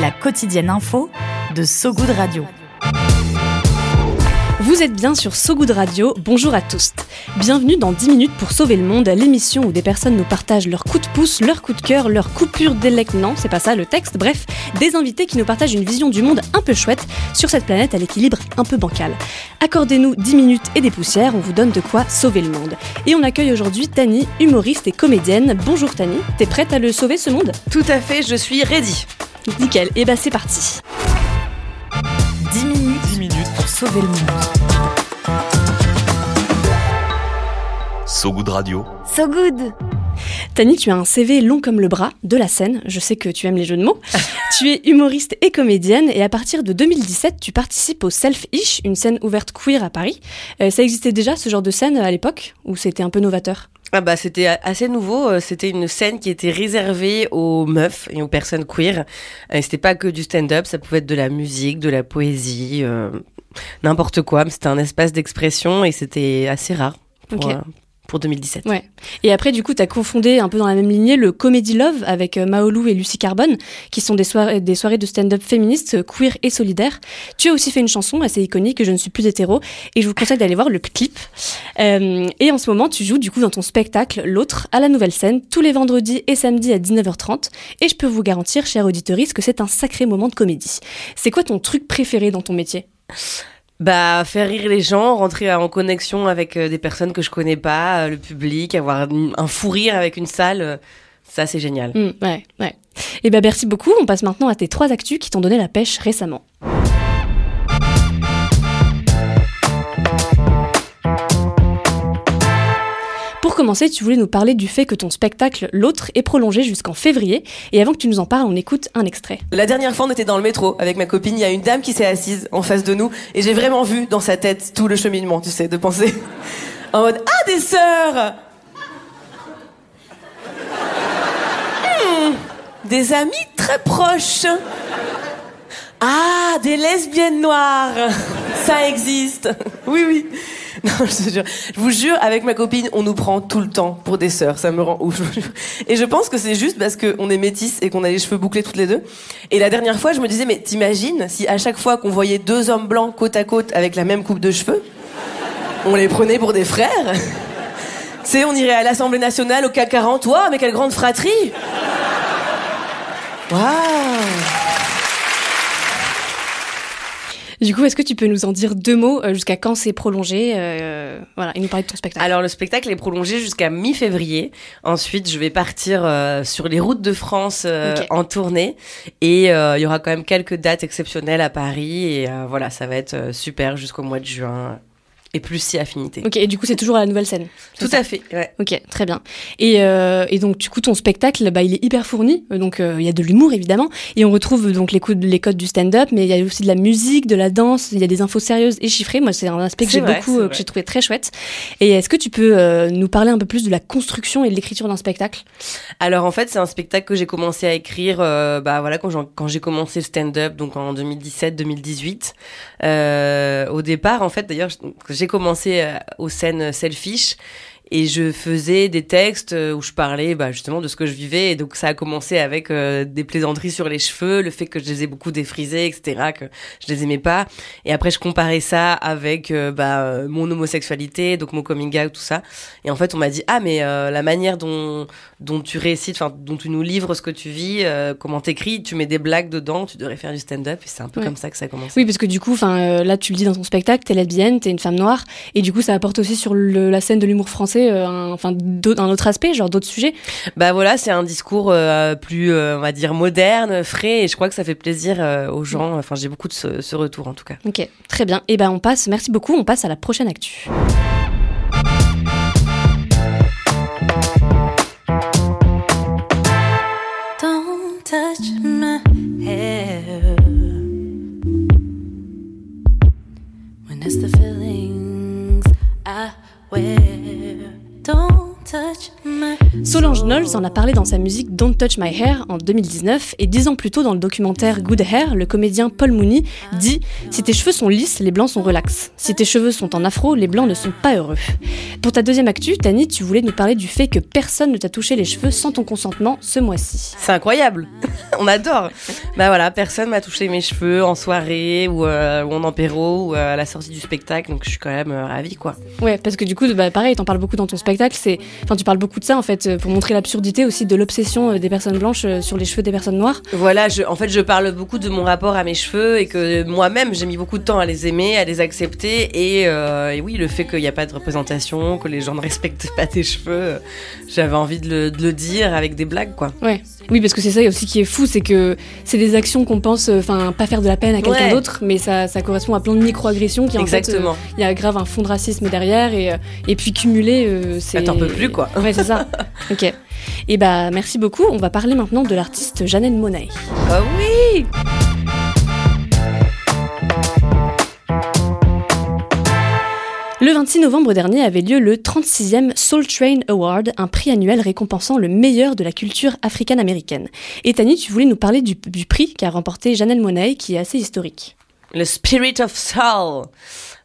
La quotidienne info de So Good Radio. Vous êtes bien sur So Good Radio, bonjour à tous. Bienvenue dans 10 minutes pour sauver le monde, l'émission où des personnes nous partagent leurs coups de pouce, leurs coups de cœur, leurs coupures d'élect. Non, c'est pas ça le texte. Bref, des invités qui nous partagent une vision du monde un peu chouette sur cette planète à l'équilibre un peu bancal. Accordez-nous 10 minutes et des poussières, on vous donne de quoi sauver le monde. Et on accueille aujourd'hui Tani, humoriste et comédienne. Bonjour Tani, t'es prête à le sauver ce monde? Tout à fait, je suis ready. Nickel, et bah c'est parti. 10 minutes, 10 minutes pour sauver le monde. So Good Radio. So Good Tani, tu as un CV long comme le bras, de la scène, je sais que tu aimes les jeux de mots. tu es humoriste et comédienne et à partir de 2017, tu participes au Self-Ish, une scène ouverte queer à Paris. Euh, ça existait déjà ce genre de scène à l'époque ou c'était un peu novateur? Ah bah c'était assez nouveau, euh, c'était une scène qui était réservée aux meufs et aux personnes queer. Euh, c'était pas que du stand-up, ça pouvait être de la musique, de la poésie, n'importe quoi, mais c'était un espace d'expression et c'était assez rare pour, pour 2017. Ouais. Et après, du coup, tu as confondé un peu dans la même lignée le Comedy Love avec euh, Maolou et Lucie Carbone, qui sont des soirées, de stand-up féministes, queer et solidaires. Tu as aussi fait une chanson assez iconique, Je ne suis plus hétéro, et je vous conseille d'aller voir le clip. Euh, et en ce moment, tu joues du coup dans ton spectacle L'autre à la nouvelle scène, tous les vendredis et samedis à 19h30. Et je peux vous garantir, chers auditeurs, que c'est un sacré moment de comédie. C'est quoi ton truc préféré dans ton métier? Bah, faire rire les gens, rentrer en connexion avec euh, des personnes que je connais pas, euh, le public, avoir un fou rire avec une salle, euh, ça c'est génial. Mmh, ouais, ouais. Et eh ben merci beaucoup. On passe maintenant à tes trois actus qui t'ont donné la pêche récemment. Pour commencer, tu voulais nous parler du fait que ton spectacle L'autre est prolongé jusqu'en février. Et avant que tu nous en parles, on écoute un extrait. La dernière fois, on était dans le métro avec ma copine. Il y a une dame qui s'est assise en face de nous. Et j'ai vraiment vu dans sa tête tout le cheminement, tu sais, de penser en mode Ah, des sœurs hmm, Des amis très proches. Ah, des lesbiennes noires. Ça existe. Oui, oui. Non, je, jure. je vous jure, avec ma copine, on nous prend tout le temps pour des sœurs. Ça me rend ouf. Et je pense que c'est juste parce qu'on est métis et qu'on a les cheveux bouclés toutes les deux. Et la dernière fois, je me disais, mais t'imagines si à chaque fois qu'on voyait deux hommes blancs côte à côte avec la même coupe de cheveux, on les prenait pour des frères? Tu sais, on irait à l'Assemblée nationale au CAC 40. Waouh, mais quelle grande fratrie Waouh Du coup, est-ce que tu peux nous en dire deux mots euh, jusqu'à quand c'est prolongé euh, Voilà, et nous parler de ton spectacle. Alors, le spectacle est prolongé jusqu'à mi-février. Ensuite, je vais partir euh, sur les routes de France en tournée. Et il y aura quand même quelques dates exceptionnelles à Paris. Et voilà, ça va être super jusqu'au mois de juin et plus si affinité. Ok, et du coup, c'est toujours à la nouvelle scène. Tout à fait. Ouais. Ok, très bien. Et, euh, et, donc, du coup, ton spectacle, bah, il est hyper fourni. Donc, euh, il y a de l'humour évidemment, et on retrouve donc les, codes, les codes du stand-up, mais il y a aussi de la musique, de la danse. Il y a des infos sérieuses et chiffrées. Moi, c'est un aspect que j'ai beaucoup, euh, que j'ai trouvé très chouette. Et est-ce que tu peux euh, nous parler un peu plus de la construction et de l'écriture d'un spectacle? Alors, en fait, c'est un spectacle que j'ai commencé à écrire, bah voilà, quand j'ai commencé le stand-up, donc en 2017-2018. au départ, en fait, d'ailleurs j'ai commencé euh, aux scènes selfish et je faisais des textes euh, où je parlais bah, justement de ce que je vivais. Et donc ça a commencé avec euh, des plaisanteries sur les cheveux le fait que je les ai beaucoup défrisés etc que je les aimais pas. Et après je comparais ça avec euh, bah, mon homosexualité donc mon coming out tout ça. Et en fait on m'a dit ah mais la manière dont dont tu récites enfin dont tu nous livres ce que tu vis comment t'écris tu mets des blagues dedans tu devrais faire du stand-up et c'est un peu comme ça que ça a commencé. Oui parce que du coup enfin là tu le dis dans ton spectacle t'es lesbienne t'es une femme noire. Et du coup ça apporte aussi sur le, la scène de l'humour français euh, un, enfin, un autre aspect, genre d'autres sujets Bah voilà, c'est un discours euh, plus, euh, on va dire, moderne, frais, et je crois que ça fait plaisir aux gens. Enfin, j'ai beaucoup de ce, retour en tout cas. Ok, très bien. Et ben on passe, merci beaucoup, on passe à la prochaine actu. Knowles en a parlé dans sa musique Don't Touch My Hair en 2019 et dix ans plus tôt dans le documentaire Good Hair, le comédien Paul Mooney dit Si tes cheveux sont lisses, les blancs sont relax. Si tes cheveux sont en afro, les blancs ne sont pas heureux. Pour ta deuxième actu, Tani, tu voulais nous parler du fait que personne ne t'a touché les cheveux sans ton consentement ce mois-ci. C'est incroyable, on adore. Bah voilà, personne m'a touché mes cheveux en soirée ou, euh, ou en apéro ou euh, à la sortie du spectacle, donc je suis quand même euh, ravie quoi. Ouais, parce que du coup, bah, pareil, t'en parles beaucoup dans ton spectacle. C'est, enfin, tu parles beaucoup de ça en fait euh, pour montrer l'absurdité aussi de l'obsession euh, des personnes blanches euh, sur les cheveux des personnes noires. Voilà, je, en fait, je parle beaucoup de mon rapport à mes cheveux et que moi-même, j'ai mis beaucoup de temps à les aimer, à les accepter. Et, euh, et oui, le fait qu'il n'y a pas de représentation, que les gens ne respectent pas tes cheveux, j'avais envie de le, de le dire avec des blagues, quoi. Ouais. Oui, parce que c'est ça aussi qui est fou, c'est que c'est des actions qu'on pense, enfin, pas faire de la peine à quelqu'un Ouais. d'autre, mais ça, ça correspond à plein de micro-agressions qui en fait, euh, il y a grave un fond de racisme derrière et, et puis cumulé, euh, c'est. T'en peux plus, quoi. Ouais, c'est ça. ok. Et bah, merci beaucoup. On va parler maintenant de l'artiste Janelle Monáe. Ah oui Le 26 novembre dernier avait lieu le 36e Soul Train Award, un prix annuel récompensant le meilleur de la culture africaine-américaine. Et Tani, tu voulais nous parler du, du prix qu'a remporté Janelle Monáe, qui est assez historique. Le Spirit of Soul.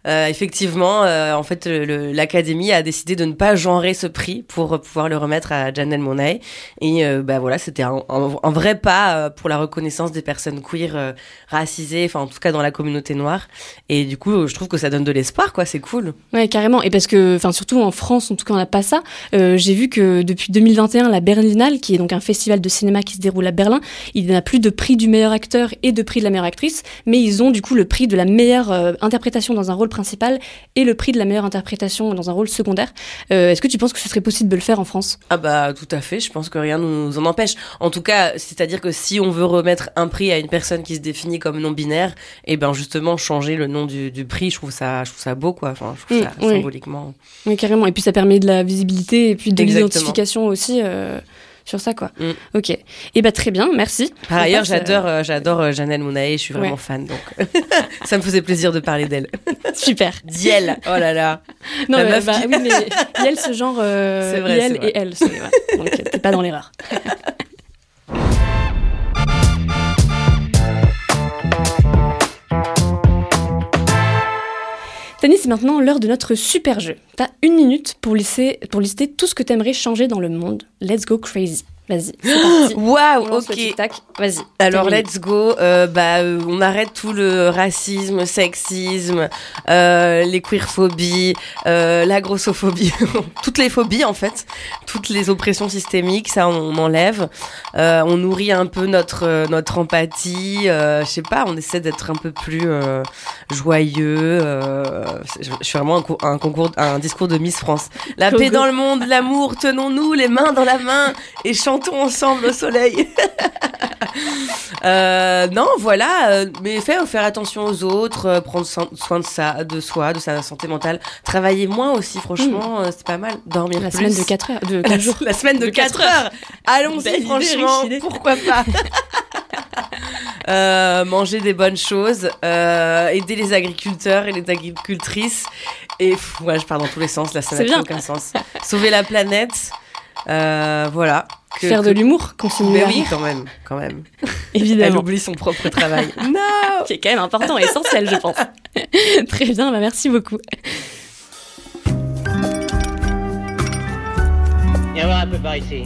Euh, effectivement, euh, en fait, l'académie a décidé de ne pas genrer ce prix pour pouvoir le remettre à Janelle Monáe. Et euh, bah voilà, c'était un, vrai pas euh, pour la reconnaissance des personnes queer racisées, enfin en tout cas dans la communauté noire. Et du coup, je trouve que ça donne de l'espoir, quoi. C'est cool. Ouais, carrément. Et parce que, enfin, surtout en France, en tout cas, on n'a pas ça. J'ai vu que depuis 2021, la Berlinale, qui est donc un festival de cinéma qui se déroule à Berlin, il n'a plus de prix du meilleur acteur et de prix de la meilleure actrice, mais ils ont du coup le prix de la meilleure interprétation dans un rôle principal et le prix de la meilleure interprétation dans un rôle secondaire. Euh, Est-ce que tu penses que ce serait possible de le faire en France? Ah bah tout à fait, je pense que rien nous en empêche. En tout cas, c'est-à-dire que si on veut remettre un prix à une personne qui se définit comme non binaire, et ben justement changer le nom du, du prix, je trouve ça, je trouve ça beau quoi. Enfin, je trouve Mm, ça oui. symboliquement. Oui, carrément. Et puis ça permet de la visibilité et puis de l'identification aussi euh, sur ça, quoi. Mm. Ok. Et bah très bien, merci. Par ailleurs, euh, j'adore, euh, j'adore euh, Janelle Monáe, je suis vraiment Ouais. fan, donc ça me faisait plaisir de parler d'elle. Super. Diel, oh là là. Non, La mais, meuf bah, qui- oui, mais Yel, ce genre, euh, vrai, Yel et elle, c'est ouais. donc euh, t'es pas dans l'erreur. C'est maintenant l'heure de notre super jeu. T'as une minute pour lister, pour lister tout ce que t'aimerais changer dans le monde. Let's go crazy. Vas-y, c'est parti. Waouh, On lance le ok. Vas-y. Alors let's go. Euh, bah, euh, on arrête tout le racisme, sexisme, euh, les queerphobies, euh, la grossophobie, toutes les phobies en fait, toutes les oppressions systémiques, ça on, enlève. Euh, on nourrit un peu notre euh, notre empathie. Euh, je sais pas, on essaie d'être un peu plus euh, joyeux. Euh, je, suis vraiment un, co- un concours, un discours de Miss France. La paix dans le monde, l'amour, tenons-nous les mains dans la main et chantons ensemble au soleil. Euh, non, voilà, euh, mais faire, faire attention aux autres, euh, prendre soin soin de, sa, de soi, de sa santé mentale, travailler moins aussi, franchement, euh, c'est pas mal. Dormir La plus. semaine de 4 heures. De la, 4 jours. la semaine de De 4 quatre heures. Allons-y, franchement, idée. pourquoi pas Euh, Manger des bonnes choses, euh, aider les agriculteurs et les agricultrices, et pff, ouais, je pars dans tous les sens, là, ça n'a aucun sens. Sauver la planète, euh, voilà. Que- Faire de l'humour, continuer Mais à oui, quand même, quand même. Elle évidemment. oublie son propre travail. non Qui est quand même important et essentiel, je pense. Très bien, bah merci beaucoup. Viens voir un peu par ici.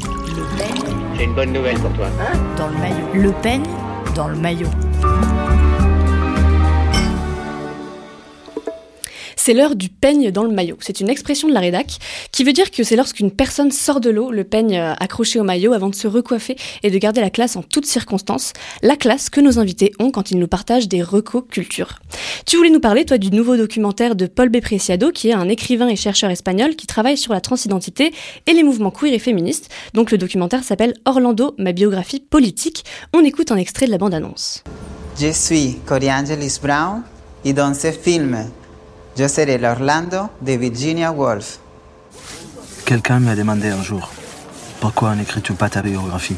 J'ai une bonne nouvelle pour toi. Dans le maillot. Le peigne dans le maillot. C'est l'heure du peigne dans le maillot. C'est une expression de la rédac qui veut dire que c'est lorsqu'une personne sort de l'eau, le peigne euh, accroché au maillot avant de se recoiffer et de garder la classe en toutes circonstances. La classe que nos invités ont quand ils nous partagent des recos culture. Tu voulais nous parler, toi, du nouveau documentaire de Paul B. Preciado, qui est un écrivain et chercheur espagnol qui travaille sur la transidentité et les mouvements queer et féministes. Donc le documentaire s'appelle Orlando, ma biographie politique. On écoute un extrait de la bande-annonce. Je suis Coriangelis Brown y dans ce film, je serai l'Orlando de Virginia Woolf. Quelqu'un m'a demandé un jour pourquoi n'écris-tu pas ta biographie?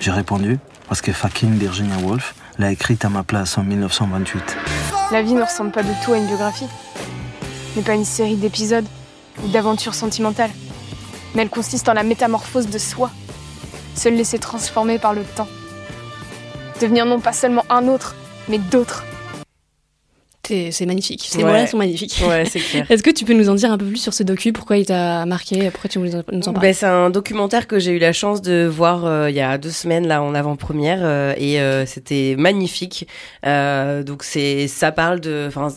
J'ai répondu parce que fucking Virginia Woolf l'a écrite à ma place en 1928. La vie ne ressemble pas du tout à une biographie, mais pas une série d'épisodes ou d'aventures sentimentales. mais elle consiste en la métamorphose de soi. Se laisser transformer par le temps. Devenir non pas seulement un autre, mais d'autres. C'est magnifique. Ces Ouais. mots-là sont magnifiques. Ouais, c'est clair. Est-ce que tu peux nous en dire un peu plus sur ce docu? Pourquoi il t'a marqué? Pourquoi tu voulais nous en parler? Ben, c'est un documentaire que j'ai eu la chance de voir euh, il y a deux semaines là en avant-première euh, et euh, c'était magnifique. Donc c'est ça parle de, enfin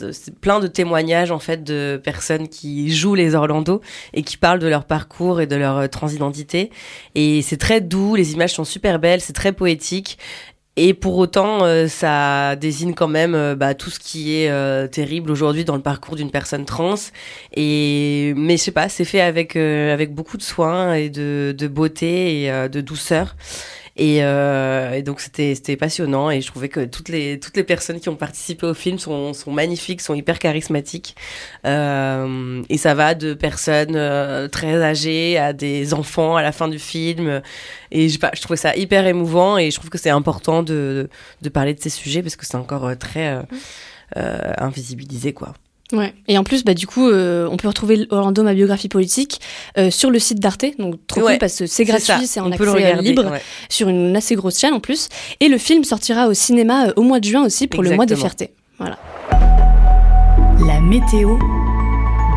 plein de témoignages en fait de personnes qui jouent les Orlando et qui parlent de leur parcours et de leur transidentité. Et c'est très doux, les images sont super belles, c'est très poétique. Et pour autant, euh, ça désigne quand même euh, bah, tout ce qui est euh, terrible aujourd'hui dans le parcours d'une personne trans. Et mais je sais pas, c'est fait avec euh, avec beaucoup de soin et de, de beauté et euh, de douceur. Et, euh, et donc c'était c'était passionnant et je trouvais que toutes les toutes les personnes qui ont participé au film sont sont magnifiques, sont hyper charismatiques. Euh, et ça va de personnes euh, très âgées à des enfants à la fin du film. Et je je trouvais ça hyper émouvant et je trouve que c'est important de de parler de ces sujets parce que c'est encore euh, très euh, euh, invisibilisé quoi. Ouais. Et en plus, bah, du coup, euh, on peut retrouver Orlando, ma biographie politique, euh, sur le site d'Arte. Donc, trop Ouais, cool parce que c'est gratuit, c'est en accès euh, regarder, libre, ouais. sur une assez grosse chaîne en plus. Et le film sortira au cinéma euh, au mois de juin aussi pour le mois des fiertés. Voilà. La météo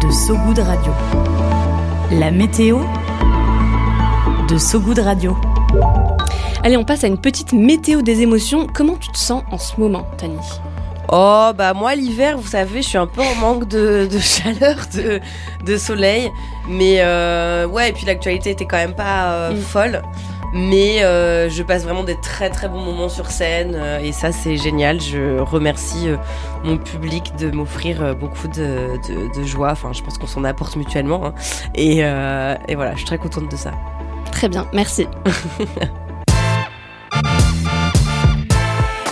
de Sogoud Radio. La météo de Sogoud Radio. Allez, on passe à une petite météo des émotions. Comment tu te sens en ce moment, Tani? Oh bah moi l'hiver vous savez je suis un peu en manque de, de chaleur de, de soleil mais euh, ouais et puis l'actualité était quand même pas euh, Mm. folle mais euh, je passe vraiment des très très bons moments sur scène et ça c'est génial je remercie mon public de m'offrir beaucoup de, de, joie enfin je pense qu'on s'en apporte mutuellement hein. et, et voilà je suis très contente de ça Très bien, merci.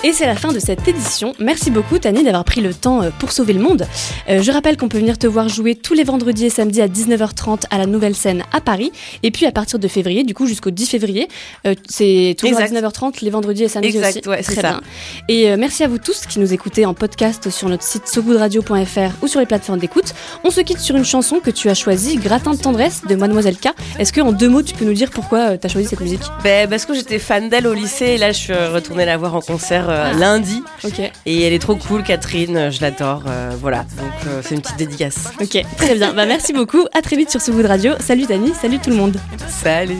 Et c'est la fin de cette édition. Merci beaucoup Tani d'avoir pris le temps euh, pour sauver le monde. Euh, je rappelle qu'on peut venir te voir jouer tous les vendredis et samedis à 19h30 à la Nouvelle Scène à Paris. Et puis à partir de février, du coup jusqu'au 10 février, euh, c'est toujours Exact. à 19h30 les vendredis et samedis Exact, aussi. ouais, c'est Très ça. bien. Et euh, merci à vous tous qui nous écoutez en podcast sur notre site sogoodradio.fr ou sur les plateformes d'écoute. On se quitte sur une chanson que tu as choisie, Gratin de tendresse de Mademoiselle K. Est-ce que en deux mots tu peux nous dire pourquoi tu as choisi cette musique? Ben, parce que j'étais fan d'elle au lycée et là je suis retournée la voir en concert euh, Ah. lundi Ok. Et elle est trop cool, Catherine, euh, je l'adore. euh, voilà, donc euh, c'est une petite dédicace. Ok, très bien. Bah, merci beaucoup. À très vite sur ce bout de radio. Salut Tani, salut tout le monde. Salut.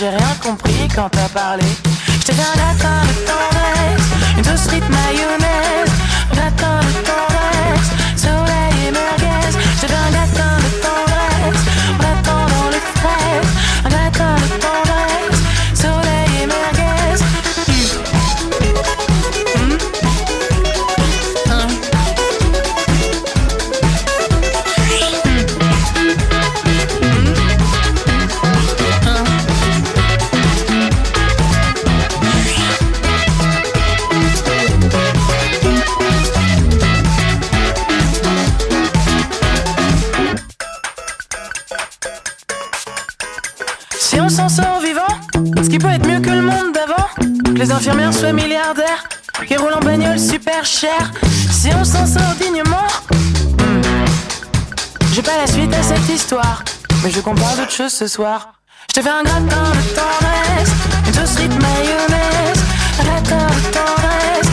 J'ai rien compris quand t'as parlé. Fais un gratin de tendresse, une sauce frite mayonnaise. les infirmières soient milliardaires, qui roulent en bagnole super chère. Si on s'en sort dignement, hmm, j'ai pas la suite à cette histoire, mais je comprends d'autres choses ce soir. Je te fais un gratin de une mayonnaise, gratin de.